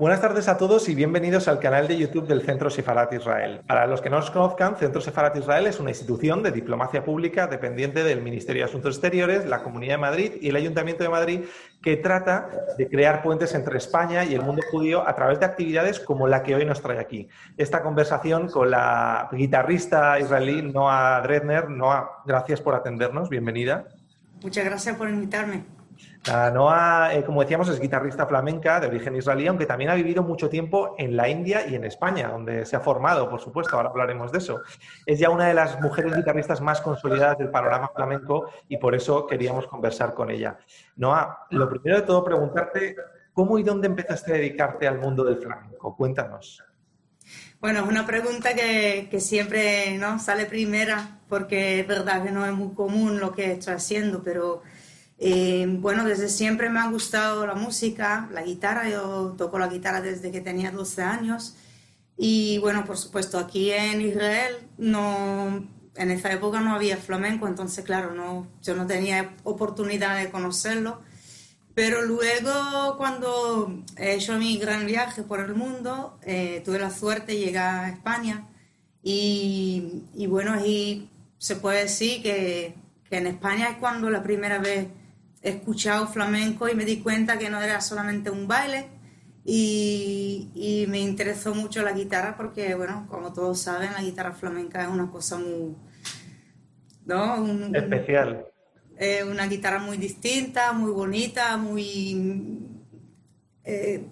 Buenas tardes a todos y bienvenidos al canal de YouTube del Centro Sefarat Israel. Para los que no os conozcan, Centro Sefarat Israel es una institución de diplomacia pública dependiente del Ministerio de Asuntos Exteriores, la Comunidad de Madrid y el Ayuntamiento de Madrid que trata de crear puentes entre España y el mundo judío a través de actividades como la que hoy nos trae aquí. Esta conversación con la guitarrista israelí Noah Dredner. Noah, gracias por atendernos. Bienvenida. Muchas gracias por invitarme. Noah, eh, como decíamos, es guitarrista flamenca de origen israelí, aunque también ha vivido mucho tiempo en la India y en España, donde se ha formado, por supuesto, ahora hablaremos de eso. Es ya una de las mujeres guitarristas más consolidadas del panorama flamenco y por eso queríamos conversar con ella. Noah, lo primero de todo, preguntarte cómo y dónde empezaste a dedicarte al mundo del flamenco. Cuéntanos. Bueno, es una pregunta que, que, siempre ¿no? sale primera, porque es verdad que no es muy común lo que estoy haciendo, pero eh, bueno, desde siempre me ha gustado la música, la guitarra. Yo toco la guitarra desde que tenía 12 años. Y bueno, por supuesto, aquí en Israel no, en esa época no había flamenco, entonces claro, no, yo no tenía oportunidad de conocerlo. Pero luego, cuando he hecho mi gran viaje por el mundo, eh, tuve la suerte de llegar a España. Y, y bueno, ahí se puede decir que, que en España es cuando la primera vez he escuchado flamenco y me di cuenta que no era solamente un baile y, me interesó mucho la guitarra porque, bueno, como todos saben, la guitarra flamenca es una cosa muy... ¿no? Especial. Es una guitarra muy distinta, muy bonita, muy... Eh,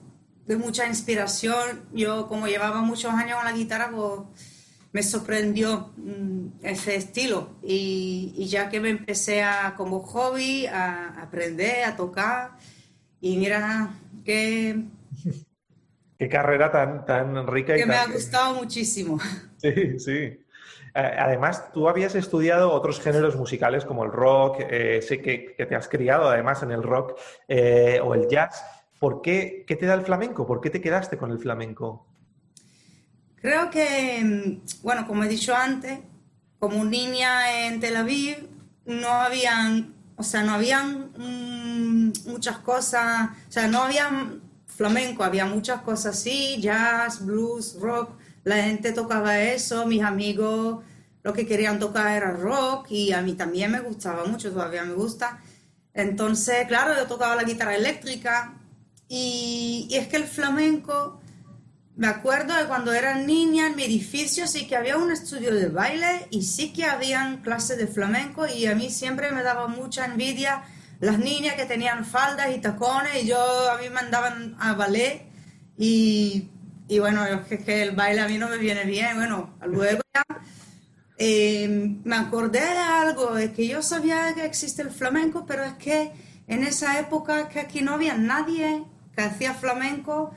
de mucha inspiración. Yo, como llevaba muchos años con la guitarra, pues me sorprendió mm, ese estilo y, ya que me empecé a, como hobby a aprender, a tocar y mira qué... Qué carrera tan, tan rica y que me ha gustado muchísimo. Sí, sí. Además, tú habías estudiado otros géneros musicales como el rock, eh, sé que, te has criado además en el rock eh, o el jazz. ¿Por qué, qué te da el flamenco? ¿Por qué te quedaste con el flamenco? Creo que, mm, bueno, como he dicho antes, como niña en Tel Aviv, no habían, o sea, no habían mm, muchas cosas, o sea, no había flamenco, había muchas cosas así, jazz, blues, rock, la gente tocaba eso, mis amigos lo que querían tocar era rock y a mí también me gustaba mucho, todavía me gusta. Entonces, claro, yo tocaba la guitarra eléctrica y, y es que el flamenco me acuerdo de cuando era niña en mi edificio sí que había un estudio de baile y sí que habían clases de flamenco y a mí siempre me daba mucha envidia las niñas que tenían faldas y tacones y yo a mí me mandaban a ballet y, y bueno, es que, el baile a mí no me viene bien. Bueno, luego ya eh, me acordé de algo, es que yo sabía que existe el flamenco, pero es que en esa época que aquí no había nadie que hacía flamenco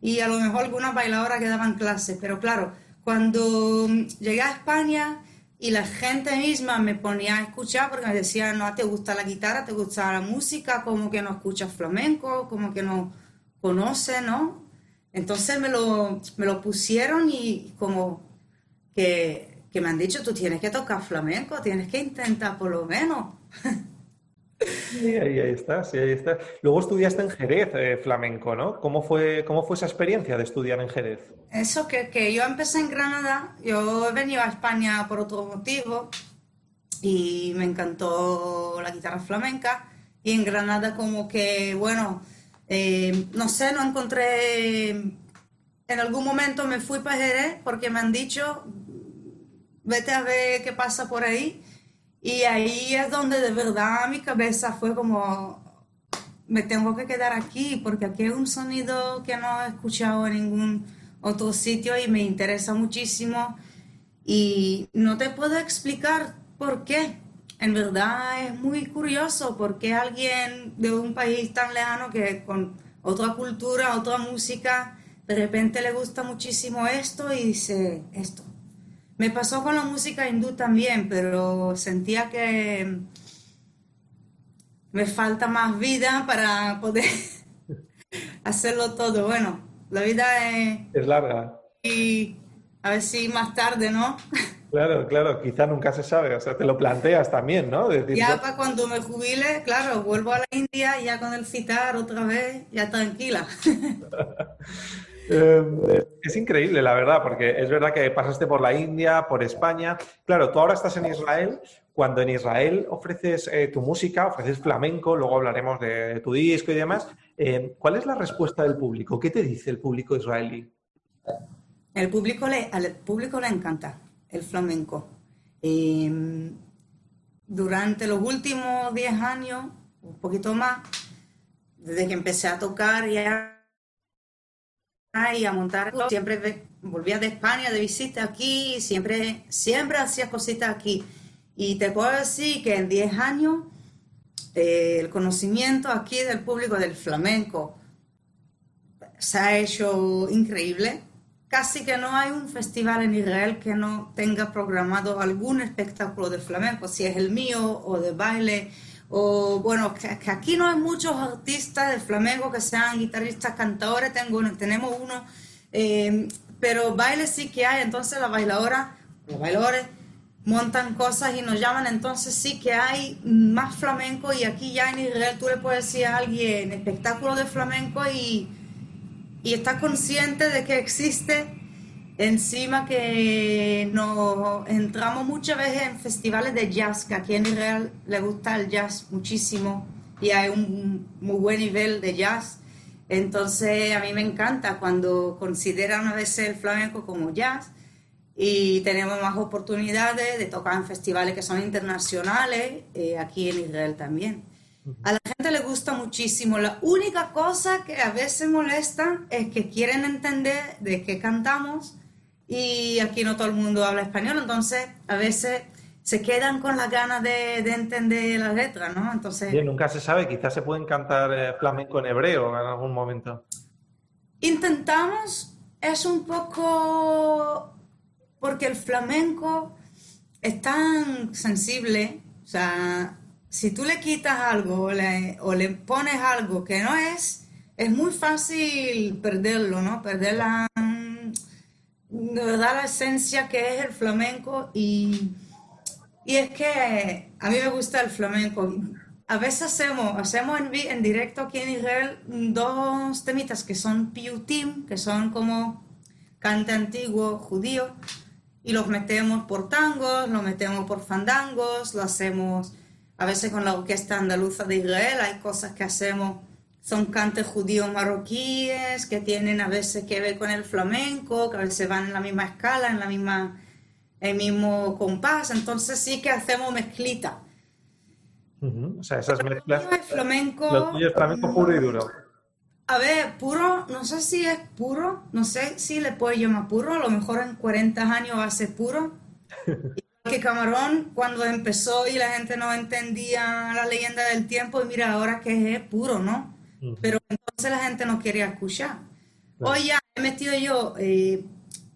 y a lo mejor algunas bailadoras que daban clases, pero claro, cuando llegué a España y la gente misma me ponía a escuchar porque me decía, no, te gusta la guitarra, te gusta la música, como que no escuchas flamenco, como que no conoces, ¿no? Entonces me lo, me lo pusieron y como que, que me han dicho, tú tienes que tocar flamenco, tienes que intentar por lo menos. Sí, ahí, está, sí, ahí está. Luego estudiaste en Jerez eh, flamenco, ¿no? ¿Cómo fue, ¿Cómo fue esa experiencia de estudiar en Jerez? Eso, que, que yo empecé en Granada, yo he venido a España por otro motivo y me encantó la guitarra flamenca y en Granada como que, bueno, eh, no sé, no encontré, en algún momento me fui para Jerez porque me han dicho, vete a ver qué pasa por ahí y ahí es donde de verdad mi cabeza fue como, me tengo que quedar aquí porque aquí hay un sonido que no he escuchado en ningún otro sitio y me interesa muchísimo y no te puedo explicar por qué. En verdad es muy curioso porque alguien de un país tan lejano que con otra cultura, otra música, de repente le gusta muchísimo esto y dice esto me pasó con la música hindú también, pero sentía que, me falta más vida para poder hacerlo todo. Bueno, la vida es... Es larga. Y a ver si más tarde, ¿no? Claro, claro, quizá nunca se sabe, o sea, te lo planteas también, ¿no? ya para cuando me jubile, claro, vuelvo a la India ya con el citar otra vez, ya tranquila. Em, es increíble, la verdad, porque es verdad que pasaste por la India, por España. Claro, tú ahora estás en Israel. Cuando en Israel ofreces eh, tu música, ofreces flamenco, luego hablaremos de tu disco y demás, em, ¿cuál es la respuesta del público? ¿Qué te dice el público israelí? El público le, al público le encanta el flamenco. Em, durante los últimos 10 años, un poquito más, desde que empecé a tocar ya y a montar, siempre volvía de España de visita aquí, siempre, siempre hacía cositas aquí. Y te puedo decir que en 10 años eh, el conocimiento aquí del público del flamenco se ha hecho increíble casi que no hay un festival en Israel que no tenga programado algún espectáculo de flamenco, si es el mío o de baile, o bueno, que, aquí no hay muchos artistas de flamenco que sean guitarristas, cantadores, tengo, tenemos uno, eh, pero baile sí que hay, entonces la bailadora, los bailadores montan cosas y nos llaman, entonces sí que hay más flamenco. Y aquí ya en Israel tú le puedes decir a alguien espectáculo de flamenco y y está consciente de que existe. Encima que nos entramos muchas veces en festivales de jazz, que aquí en Israel le gusta el jazz muchísimo y hay un muy buen nivel de jazz. Entonces a mí me encanta cuando consideran a veces el flamenco como jazz y tenemos más oportunidades de tocar en festivales que son internacionales, eh, aquí en Israel también. A la gente le gusta muchísimo. La única cosa que a veces molesta es que quieren entender de qué cantamos y aquí no todo el mundo habla español, entonces a veces se quedan con las ganas de, entender las letras, ¿no? Entonces... nunca se sabe, quizás se pueden cantar eh, flamenco en hebreo en algún momento. Intentamos, es un poco porque el flamenco es tan sensible, o sea, si tú le quitas algo o le, pones algo que no es, es muy fácil perderlo, ¿no? Perder la, de verdad la esencia que es el flamenco y, y es que a mí me gusta el flamenco. A veces hacemos, hacemos en, en directo aquí en Israel dos temitas que son piutim, que son como cante antiguo judío, y los metemos por tangos, los metemos por fandangos, lo hacemos a veces con la Orquesta Andaluza de Israel hay cosas que hacemos, son cantes judíos marroquíes que tienen a veces que ver con el flamenco, que a veces van en la misma escala, en la misma, el mismo compás, entonces sí que hacemos mezclita. O sea, esas mezclas. flamenco. Lo tuyo es flamenco puro y duro. A ver, puro, no sé si es puro, no sé si le puedo llamar puro, a lo mejor en 40 años va a ser puro. que Camarón cuando empezó y la gente no entendía la leyenda del tiempo y mira ahora que es puro, ¿no? Pero entonces la gente no quería escuchar. Hoy ya he metido yo eh,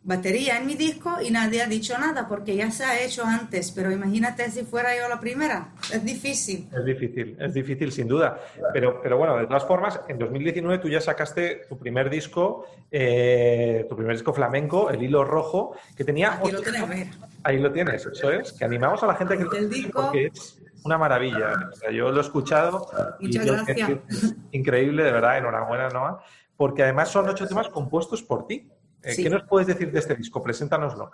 batería en mi disco y nadie ha dicho nada porque ya se ha hecho antes, pero imagínate si fuera yo la primera, es difícil. Es difícil, es difícil sin duda, pero, pero bueno, de todas formas, en 2019 tú ya sacaste tu primer disco, eh, tu primer disco flamenco, El Hilo Rojo, que tenía... Aquí lo tenés, Ahí lo tienes, eso es, que animamos a la gente que el disco. porque es una maravilla. yo lo he escuchado. Muchas gracias. increíble, de verdad, enhorabuena, Noah, porque además son ocho temas compuestos por ti. Eh, ¿Qué nos puedes decir de este disco? Preséntanoslo.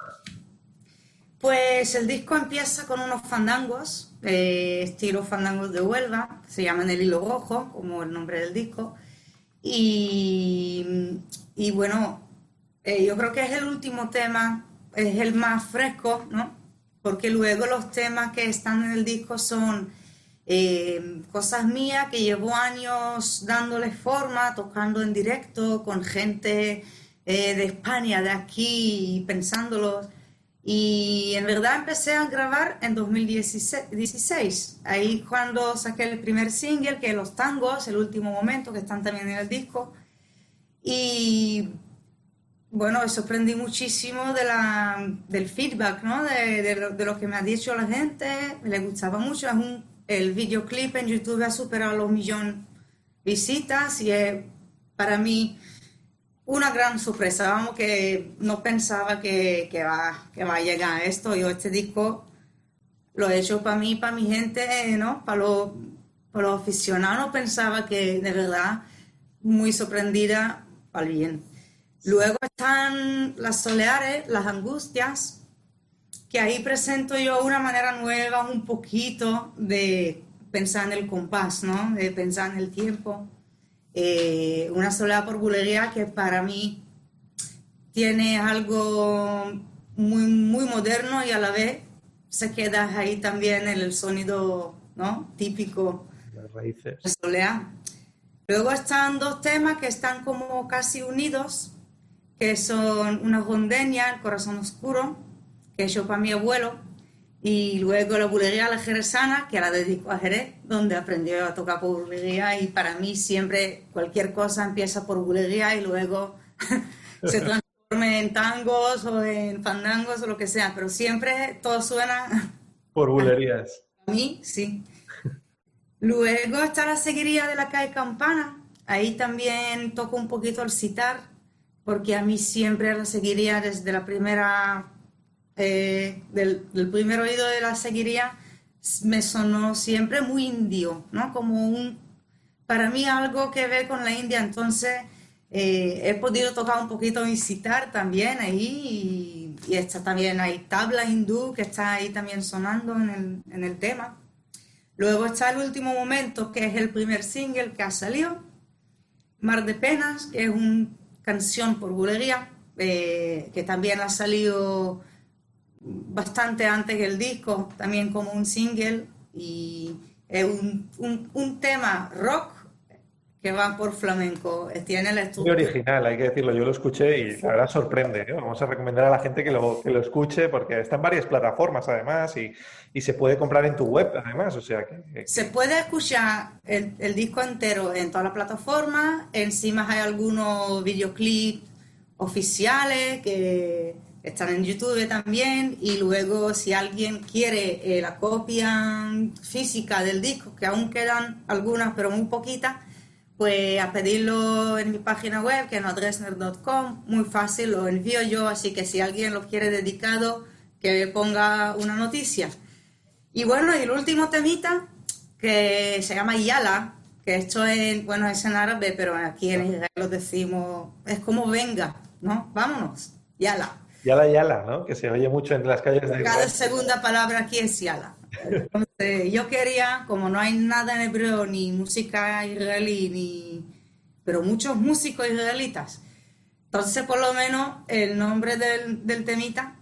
Pues el disco empieza con unos fandangos, eh, estilo fandangos de Huelva, se llaman El Hilo Rojo, como el nombre del disco. Y, bueno, eh, yo creo que es el último tema, es el más fresco, ¿no? Porque luego los temas que están en el disco son cosas mías que llevo años dándoles forma, tocando en directo con gente eh, de España, de aquí, pensándolo. Y en verdad empecé a grabar en 2016. Ahí cuando saqué el primer single, que es Los Tangos, el último momento, que están también en el disco. Y bueno, me sorprendí muchísimo de la, del feedback, ¿no? De, de, lo, que me ha dicho la gente. Le gustaba mucho. Es un, el videoclip en YouTube ha superado los millón visitas y es para mí una gran sorpresa, vamos, que no pensaba que, que, va, que va a llegar esto. Yo este disco lo he hecho para mí, para mi gente, ¿no? Para los, para los aficionados, pensaba que de verdad muy sorprendida para bien. Luego están las soleares, las angustias, que ahí presento yo una manera nueva, un poquito de pensar en el compás, ¿no? De pensar en el tiempo. Eh, una soledad por bulería que para mí tiene algo muy, muy moderno y a la vez se queda ahí también en el sonido ¿no? típico Las raíces. de soleá. Luego están dos temas que están como casi unidos, que son una rondeña, El corazón oscuro, que he hecho para mi abuelo, y luego la bulería La Jerezana, que la dedico a Jerez, donde aprendió a tocar por bulería, y para mí siempre cualquier cosa empieza por bulería y luego se transforma en tangos o en fandangos o lo que sea, pero siempre todo suena Por bulerías. a mí, sí. Luego está la seguiría de la calle Campana. Ahí también toco un poquito el citar, porque a mí siempre la seguiría desde la primera, eh, del, primer oído de la seguiría, me sonó siempre muy indio, ¿no? Como un, para mí algo que ver con la India. Entonces eh, he podido tocar un poquito y citar también ahí, y, está también, hay tabla hindú que está ahí también sonando en el, en el tema. Luego está el último momento, que es el primer single que ha salido, Mar de Penas, que es una canción por bulería, eh, que también ha salido bastante antes que el disco, también como un single, y es un, un- un tema rock que va por flamenco, eh, tiene la Muy estructura. original, hay que decirlo. Yo lo escuché y la verdad sorprende. ¿eh? Vamos a recomendar a la gente que lo, que lo escuche porque está en varias plataformas además y, y se puede comprar en tu web además. O sea que, que- Se puede escuchar el, el disco entero en todas las plataformas. Encima hay algunos videoclips oficiales que están en YouTube también. Y luego, si alguien quiere eh, la copia física del disco, que aún quedan algunas, pero muy poquitas, pues a pedirlo en mi página web, que es nodresner.com. Muy fácil, lo envío yo. Así que si alguien lo quiere dedicado, que ponga una noticia. Y bueno, el último temita que se llama Yala, que esto es, bueno, es en árabe, pero aquí en Israel lo decimos, es como venga, ¿no? Vámonos, Yala. Yala Yala, ¿no? Que se oye mucho en las calles de Cada segunda palabra aquí es Yala. Entonces, yo quería, como no hay nada en hebreo, ni música israelí, ni... pero muchos músicos israelitas, entonces por lo menos el nombre del, del temita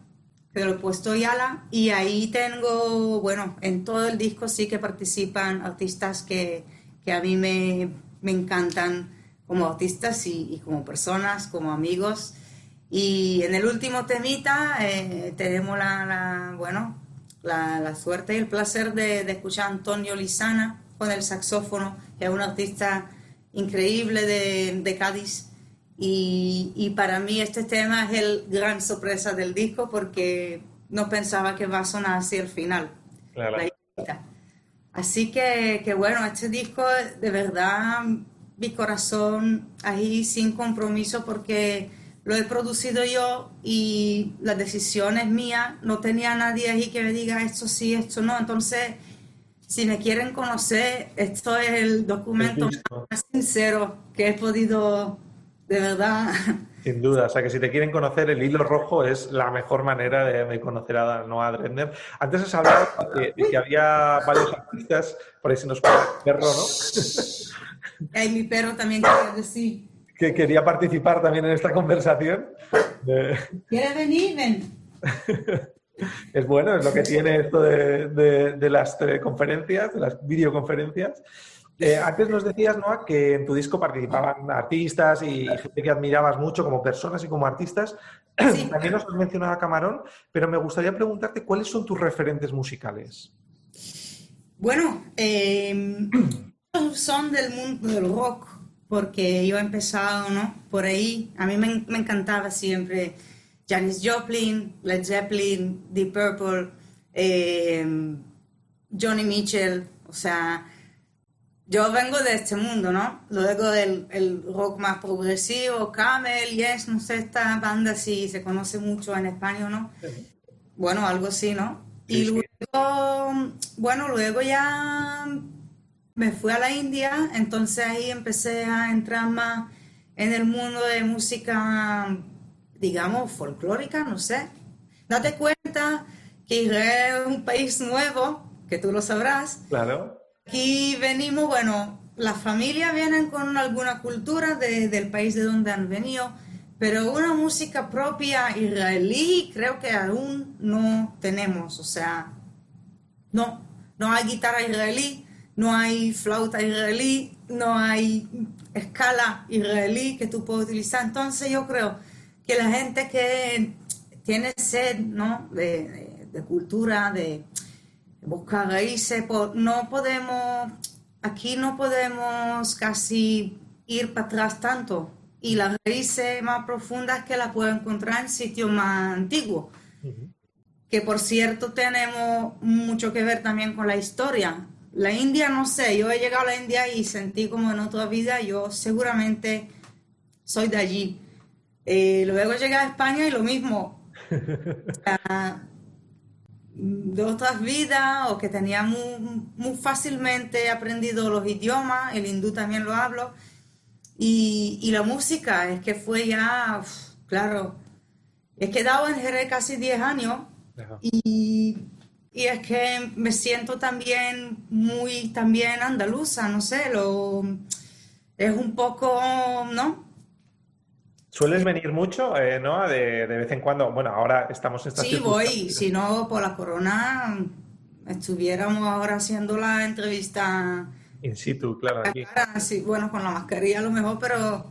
que lo he puesto Yala y ahí tengo, bueno, en todo el disco sí que participan artistas que, que a mí me, me encantan como artistas y, y como personas, como amigos. Y en el último temita eh, tenemos la, la, bueno, la, la suerte y el placer de, de escuchar a Antonio Lizana con el saxófono, que es un artista increíble de, de Cádiz. Y, y para mí este tema es el gran sorpresa del disco porque no pensaba que va a sonar así al final. Claro. Así que, que bueno, este disco de verdad mi corazón ahí sin compromiso porque lo he producido yo y la decisión es mía, no tenía nadie ahí que me diga esto sí, esto no, entonces si me quieren conocer, esto es el documento más sincero que he podido, de verdad, Sin duda, o sea que si te quieren conocer, el hilo rojo es la mejor manera de, de conocer a Noah Dresner. Antes has hablado de, de que había varios artistas, por ahí se nos pone el perro, ¿no? y mi perro también quería decir, Que quería participar también en esta conversación. Eh, ¿quiere venir? Ven. Es bueno, es lo que tiene esto de, de- de las teleconferencias, de las videoconferencias. Eh, antes nos decías, Noah, que en tu disco participaban artistas y gente que admirabas mucho como personas y como artistas. Sí. También nos has mencionado a Camarón, pero me gustaría preguntarte cuáles son tus referentes musicales. Bueno, eh, son del mundo del rock, porque yo he empezado, ¿no? Por ahí, a mí me, me encantaba siempre Janis Joplin, Led Zeppelin, Deep Purple, eh, Johnny Mitchell, O sea, yo vengo de este mundo, ¿no? Luego del el rock más progresivo, Camel, Yes, no sé, esta banda si se conoce mucho en España no. Bueno, algo así, ¿no? Y luego, bueno, luego ya me fui a la India, entonces ahí empecé a entrar más en el mundo de música, digamos, folclórica, no sé. Date cuenta que Israel es un país nuevo, que tú lo sabrás. Claro Aquí venimos, bueno, las familias vienen con alguna cultura del país de donde han venido, pero una música propia israelí creo que aún no tenemos, o sea, no, no hay guitarra israelí, no hay flauta israelí, no hay escala israelí que tú puedas utilizar. Entonces yo creo que la gente que tiene sed, ¿no? de, de cultura, de, buscar raíces, no podemos, aquí no podemos casi ir para atrás tanto y las raíces más profundas que las puedo encontrar en sitios más antiguos, que por cierto tenemos mucho que ver también con la historia. La India, no sé, yo he llegado a la India y sentí como en otra vida, yo seguramente soy de allí. Eh, luego llegué a España y lo mismo. de otras vidas o que tenía muy, fácilmente aprendido los idiomas, el hindú también lo hablo, y, la música, es que fue ya, claro, he quedado en Jerez casi 10 años y, y, es que me siento también muy también andaluza, no sé, lo, es un poco, ¿no? ¿Sueles venir mucho, eh, ¿no? De, vez en cuando. Bueno, ahora estamos en esta Sí, voy. Si no, por la corona, estuviéramos ahora haciendo la entrevista. In situ, claro. Aquí. sí, bueno, con la mascarilla a lo mejor, pero.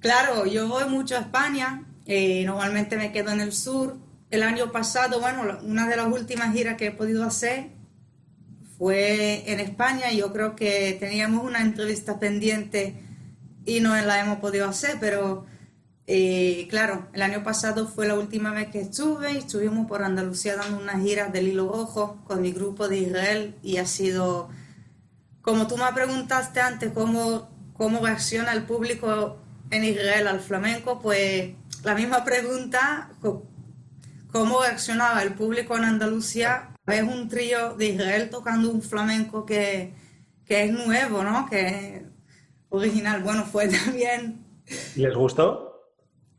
Claro, yo voy mucho a España. Eh, normalmente me quedo en el sur. El año pasado, bueno, una de las últimas giras que he podido hacer fue en España. Yo creo que teníamos una entrevista pendiente y no la hemos podido hacer, pero eh, claro, el año pasado fue la última vez que estuve y estuvimos por Andalucía dando unas giras del hilo rojo con mi grupo de Israel y ha sido, como tú me preguntaste antes, cómo, cómo reacciona el público en Israel al flamenco, pues la misma pregunta, cómo reaccionaba el público en Andalucía, es un trío de Israel tocando un flamenco que, que es nuevo, ¿no? Que original. Bueno, fue también. ¿Les gustó?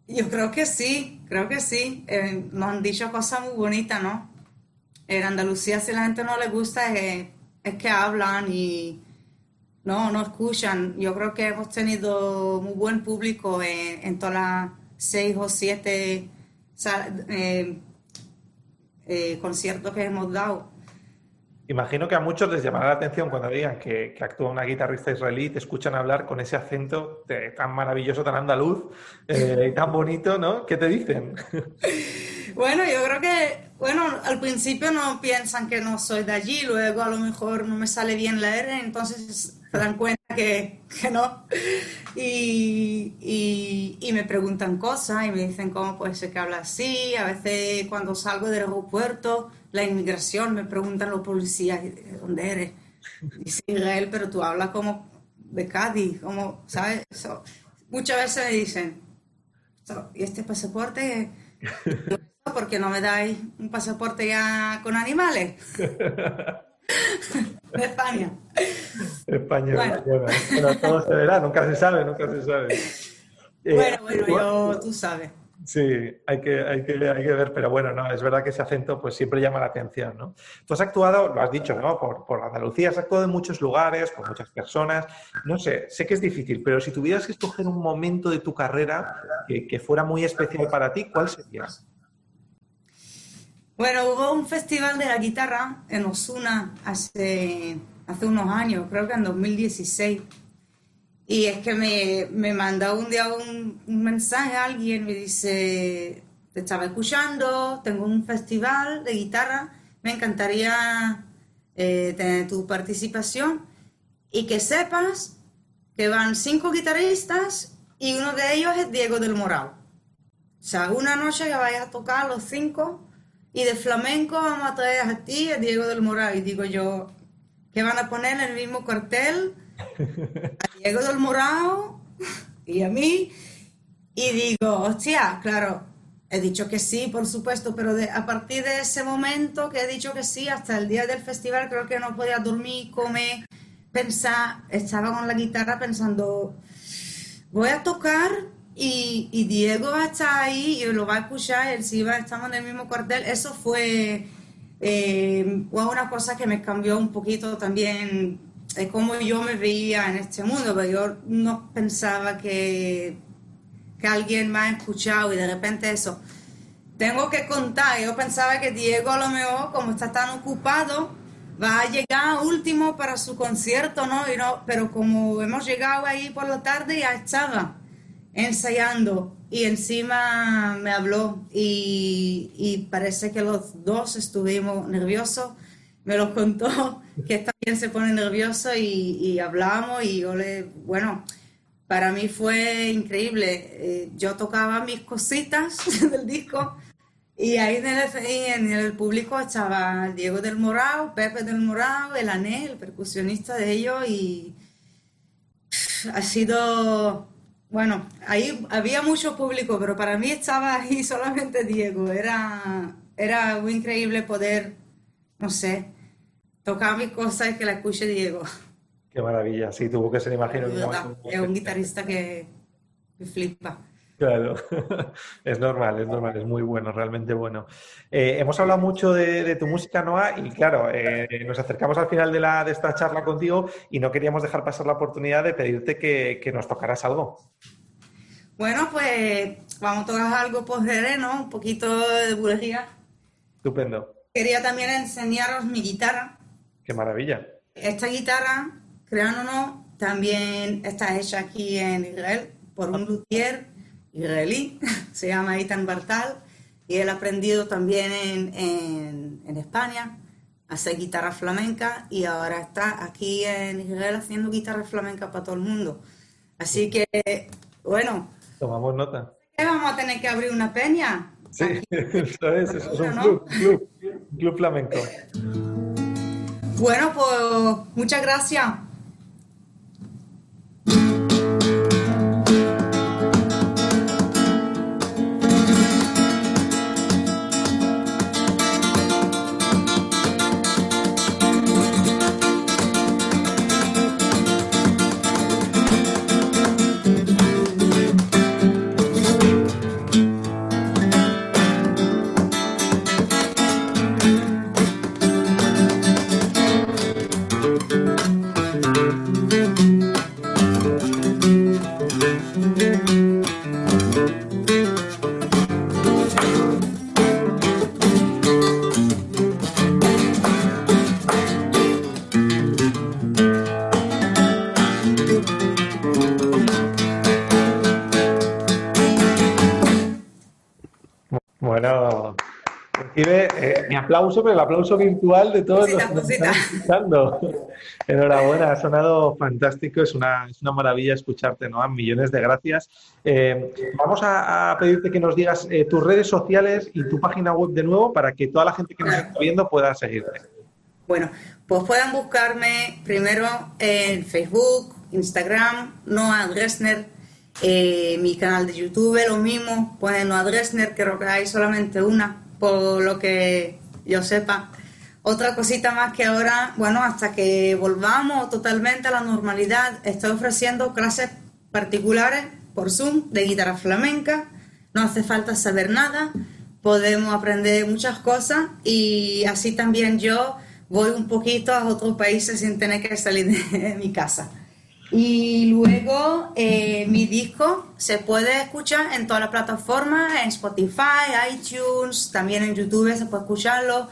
Yo creo que sí, creo que sí. Eh, nos han dicho cosas muy bonitas, ¿no? En Andalucía, si la gente no le gusta, es, que hablan y no, no escuchan. Yo creo que hemos tenido muy buen público en, todas las seis o siete eh, eh, conciertos que hemos dado. Imagino que a muchos les llamará la atención cuando digan que, actúa una guitarrista israelí te escuchan hablar con ese acento tan maravilloso, tan andaluz eh, y tan bonito, ¿no? ¿Qué te dicen? Bueno, yo creo que, bueno, al principio no piensan que no soy de allí, luego a lo mejor no me sale bien la R, entonces se dan cuenta que, no. Y, y, me preguntan cosas y me dicen cómo puede ser que habla así. A veces cuando salgo del aeropuerto la inmigración, me preguntan los policías, ¿dónde eres? Dice Israel, pero tú hablas como de Cádiz, como, ¿sabes? muchas veces me dicen, ¿y este pasaporte? ¿Por qué no me dais un pasaporte ya con animales? de España. España, bueno. bueno. todo se verá, nunca se sabe, nunca se sabe. Bueno, bueno, yo, tú sabes. Sí, hay que, hay, que, hay que ver, pero bueno, no, es verdad que ese acento pues siempre llama la atención, ¿no? Tú has actuado, lo has dicho, ¿no? Por, por Andalucía, has actuado en muchos lugares, con muchas personas, no sé, sé que es difícil, pero si tuvieras que escoger un momento de tu carrera que, que fuera muy especial para ti, ¿cuál sería? Bueno, hubo un festival de la guitarra en Osuna hace, hace unos años, creo que en 2016 y es que me, me mandó un día un, mensaje a alguien, me dice, te estaba escuchando, tengo un festival de guitarra, me encantaría eh, tener tu participación y que sepas que van cinco guitarristas y uno de ellos es Diego del Moral. O sea, una noche que vayas a tocar los cinco y de flamenco vamos a traer a ti a Diego del Moral. Y digo yo, que van a poner en el mismo cuartel a Diego del Morao y a mí. Y digo, hostia, claro, he dicho que sí, por supuesto, pero a partir de ese momento que he dicho que sí, hasta el día del festival, creo que no podía dormir, comer, pensar, estaba con la guitarra pensando, voy a tocar y, Diego va a estar ahí y lo va a escuchar, él sí estamos en el mismo cuartel. Eso fue, eh, una cosa que me cambió un poquito también de cómo yo me veía en este mundo, porque yo no pensaba que, que alguien me ha escuchado y de repente eso. Tengo que contar, yo pensaba que Diego a lo mejor, como está tan ocupado, va a llegar último para su concierto, no pero como hemos llegado ahí por la tarde, ya estaba ensayando y encima me habló y, parece que los dos estuvimos nerviosos. Me lo contó que también se pone nervioso y, hablamos y yo bueno, para mí fue increíble. Eh, yo tocaba mis cositas del disco y ahí en el, en público estaba Diego del Morao, Pepe del Morao, el Anel, el percusionista de ellos y ha sido bueno, ahí había mucho público, pero para mí estaba ahí solamente Diego. Era, era increíble poder, no sé, tocar mis cosas y que la escuche Diego. Qué maravilla, sí, tuvo que ser, imagino. Es un guitarrista que, flipa. Claro, es normal, es normal, es muy bueno, realmente bueno. Eh, hemos hablado mucho de, tu música, Noah, y claro, eh, nos acercamos al final de, la, de esta charla contigo y no queríamos dejar pasar la oportunidad de pedirte que, que nos tocaras algo. Bueno, pues vamos a tocar algo por ¿no? Un poquito de bulería. Estupendo. Quería también enseñaros mi guitarra. Qué maravilla. Esta guitarra, crean o no, también está hecha aquí en Israel por un luthier israelí, se llama Ethan Bartal, y él ha aprendido también en, en, España a hacer guitarra flamenca y ahora está aquí en Israel haciendo guitarra flamenca para todo el mundo. Así que, bueno. Tomamos nota. Vamos a tener que abrir una peña. Sí, eso es, eso es un club, club, club flamenco. Bueno, pues muchas gracias. Aplauso, pero el aplauso virtual de todos los que están escuchando. Enhorabuena, ha sonado fantástico, es una, es una maravilla escucharte, ¿no? Millones de gracias. Eh, vamos a, pedirte que nos digas eh, tus redes sociales y tu página web de nuevo para que toda la gente que nos está viendo pueda seguirte. Bueno, pues pueden buscarme primero en Facebook, Instagram, Noah Dresner, eh, mi canal de YouTube, lo mismo, pues Noah Dresner, creo que hay solamente una, por lo que yo sepa. Otra cosita más que ahora, bueno, hasta que volvamos totalmente a la normalidad, estoy ofreciendo clases particulares por Zoom de guitarra flamenca. No hace falta saber nada, podemos aprender muchas cosas y así también yo voy un poquito a otros países sin tener que salir de mi casa. Y luego eh, mi disco se puede escuchar en todas las plataformas, en Spotify, iTunes, también en YouTube se puede escucharlo.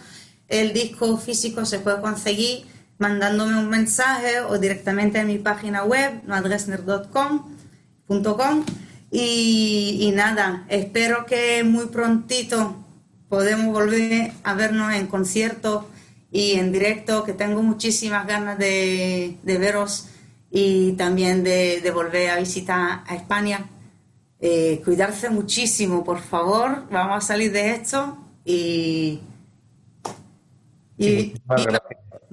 El disco físico se puede conseguir mandándome un mensaje o directamente en mi página web, noadresner.com. Y, y nada, espero que muy prontito podemos volver a vernos en concierto y en directo, que tengo muchísimas ganas de, de veros y también de, volver a visitar a España. Eh, cuidarse muchísimo, por favor. Vamos a salir de esto y, y,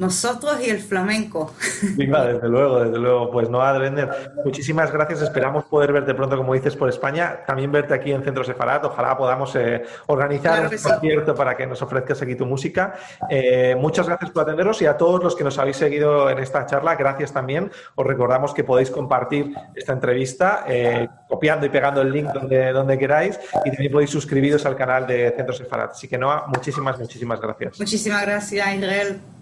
nosotros y el flamenco. Viva, desde luego, desde luego. Pues no, Adrender, muchísimas gracias. Esperamos poder verte pronto, como dices, por España. También verte aquí en Centro Sefarat. Ojalá podamos eh, organizar un concierto para que nos ofrezcas aquí tu música. Eh, muchas gracias por atendernos y a todos los que nos habéis seguido en esta charla, gracias también. Os recordamos que podéis compartir esta entrevista eh, copiando y pegando el link donde, donde queráis y también podéis suscribiros al canal de Centro Sefarat. Así que, Noa, muchísimas, muchísimas gracias. Muchísimas gracias, Israel.